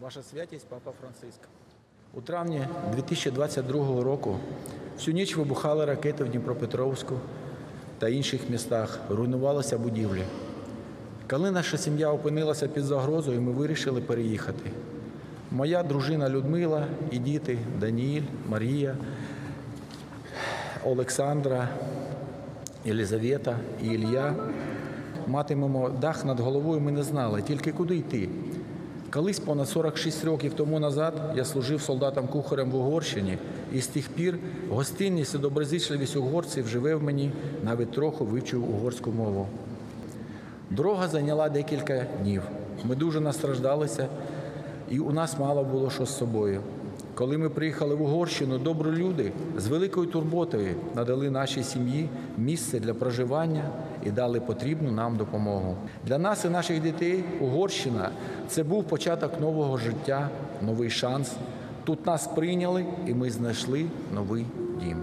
Ваша святість, папа Франциск. У травні 2022 року всю ніч вибухали ракети в Дніпропетровську та інших містах, руйнувалися будівлі. Коли наша сім'я опинилася під загрозою, ми вирішили переїхати. Моя дружина Людмила і діти Даніїль, Марія, Олександра, Єлизавета і Ілля. Матимемо дах над головою, ми не знали, тільки куди йти. Колись понад 46 років тому назад я служив солдатом-кухарем в Угорщині, і з тих пір гостинність і доброзичливість угорців живе в мені, навіть трохи вивчив угорську мову. Дорога зайняла декілька днів. Ми дуже настраждалися, і у нас мало було що з собою. Коли ми приїхали в Угорщину, добрі люди з великою турботою надали нашій сім'ї місце для проживання і дали потрібну нам допомогу. Для нас і наших дітей Угорщина це був початок нового життя, новий шанс. Тут нас прийняли, і ми знайшли новий дім.